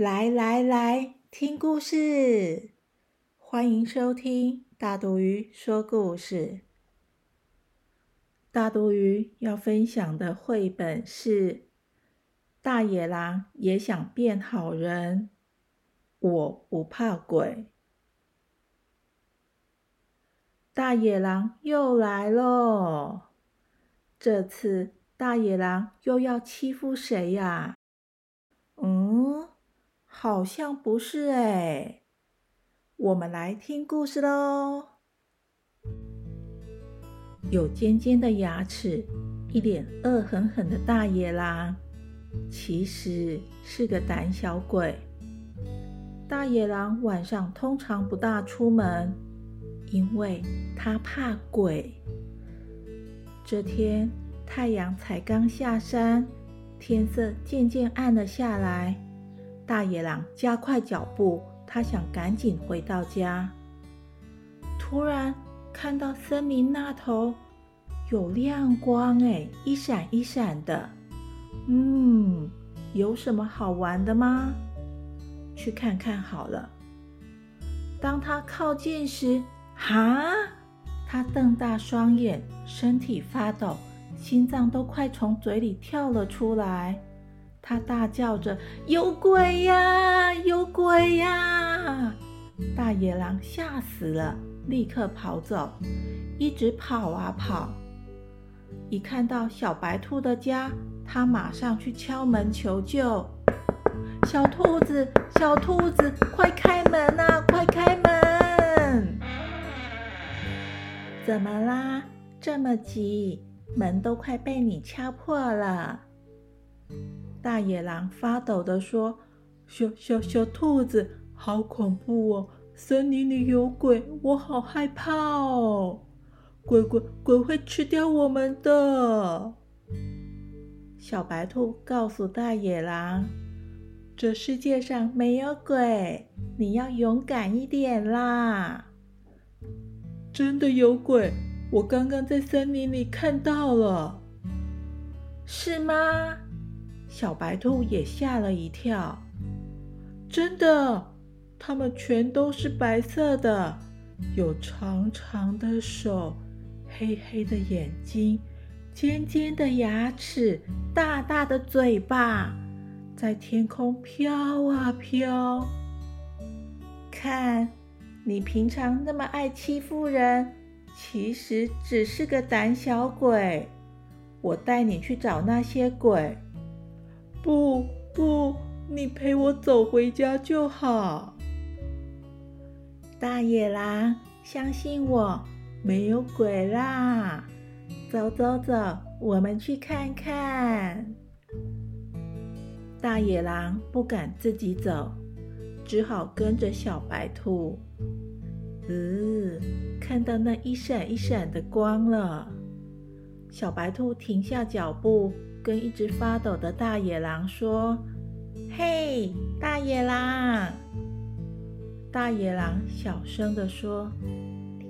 来来来，听故事！欢迎收听大肚鱼说故事。大肚鱼要分享的绘本是《大野狼也想变好人》，我不怕鬼。大野狼又来喽！这次大野狼又要欺负谁呀？好像不是哎，我们来听故事喽。有尖尖的牙齿、一脸恶狠狠的大野狼，其实是个胆小鬼。大野狼晚上通常不大出门，因为他怕鬼。这天太阳才刚下山，天色渐渐暗了下来。大野狼加快脚步，他想赶紧回到家。突然看到森林那头有亮光，哎，一闪一闪的。嗯，有什么好玩的吗？去看看好了。当他靠近时，哈！他瞪大双眼，身体发抖，心脏都快从嘴里跳了出来。他大叫着：“有鬼呀！有鬼呀！”大野狼吓死了，立刻跑走，一直跑啊跑。一看到小白兔的家，他马上去敲门求救：“小兔子，小兔子，快开门啊！快开门！怎么啦？这么急？门都快被你敲破了。”大野狼发抖地说：“小小小兔子，好恐怖哦！森林里有鬼，我好害怕哦！鬼鬼鬼会吃掉我们的。”小白兔告诉大野狼：“这世界上没有鬼，你要勇敢一点啦！”真的有鬼，我刚刚在森林里看到了，是吗？小白兔也吓了一跳，真的，它们全都是白色的，有长长的手，黑黑的眼睛，尖尖的牙齿，大大的嘴巴，在天空飘啊飘。看，你平常那么爱欺负人，其实只是个胆小鬼。我带你去找那些鬼。不不，你陪我走回家就好。大野狼，相信我，没有鬼啦！走走走，我们去看看。大野狼不敢自己走，只好跟着小白兔。嗯，看到那一闪一闪的光了，小白兔停下脚步。跟一只发抖的大野狼说：“嘿，大野狼！”大野狼小声的说：“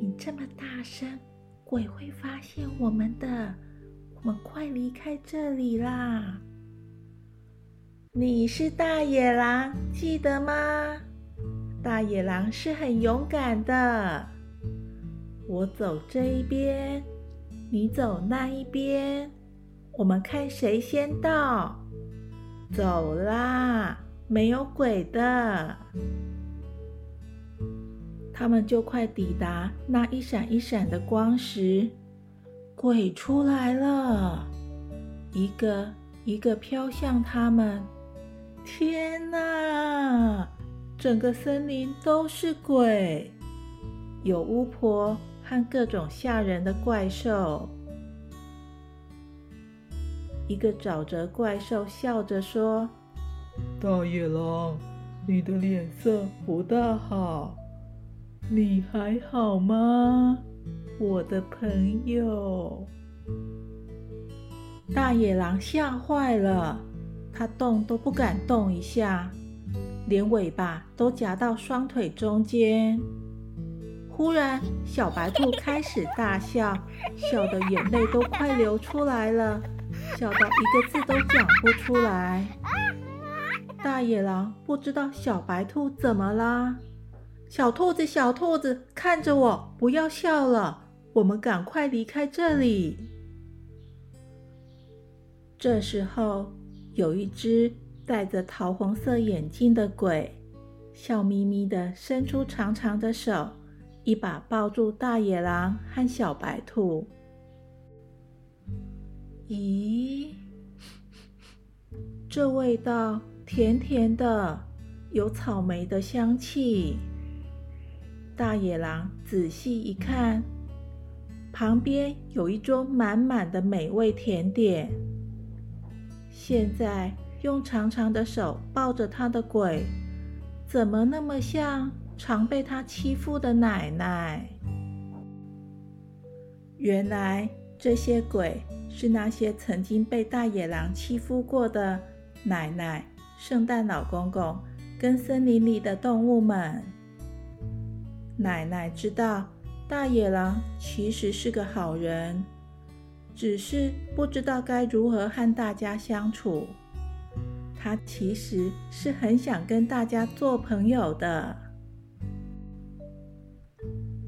你这么大声，鬼会发现我们的。我们快离开这里啦！”你是大野狼，记得吗？大野狼是很勇敢的。我走这一边，你走那一边。我们看谁先到，走啦！没有鬼的。他们就快抵达那一闪一闪的光时，鬼出来了，一个一个飘向他们。天哪！整个森林都是鬼，有巫婆和各种吓人的怪兽。一个沼泽怪兽笑着说：“大野狼，你的脸色不大好，你还好吗，我的朋友？大野狼吓坏了，它动都不敢动一下，连尾巴都夹到双腿中间。忽然，小白兔开始大笑，笑得眼泪都快流出来了，笑到一个字都讲不出来。大野狼不知道小白兔怎么啦？小兔子，小兔子，看着我，不要笑了，我们赶快离开这里。这时候，有一只戴着桃红色眼镜的鬼，笑眯眯的伸出长长的手，一把抱住大野狼和小白兔。咦，这味道。甜甜的，有草莓的香气。大野狼仔细一看，旁边有一桌满满的美味甜点。现在用长长的手抱着他的鬼，怎么那么像常被他欺负的奶奶？原来这些鬼是那些曾经被大野狼欺负过的奶奶。圣诞老公公跟森林里的动物们，奶奶知道大野狼其实是个好人，只是不知道该如何和大家相处。他其实是很想跟大家做朋友的。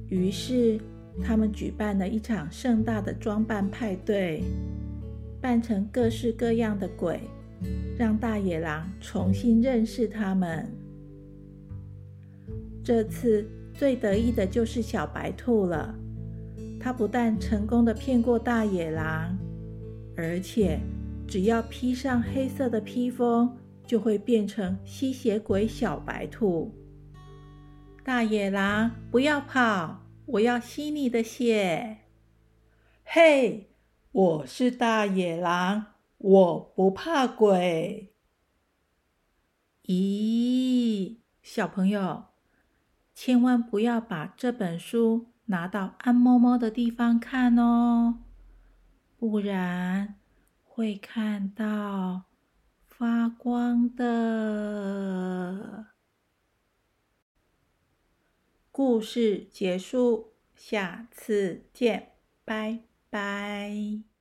于是，他们举办了一场盛大的装扮派对，扮成各式各样的鬼。让大野狼重新认识他们。这次最得意的就是小白兔了。它不但成功的骗过大野狼，而且只要披上黑色的披风，就会变成吸血鬼小白兔。大野狼，不要跑！我要吸你的血！嘿，我是大野狼。我不怕鬼。咦，小朋友，千万不要把这本书拿到暗摸摸的地方看哦，不然会看到发光的。故事结束，下次见，拜拜。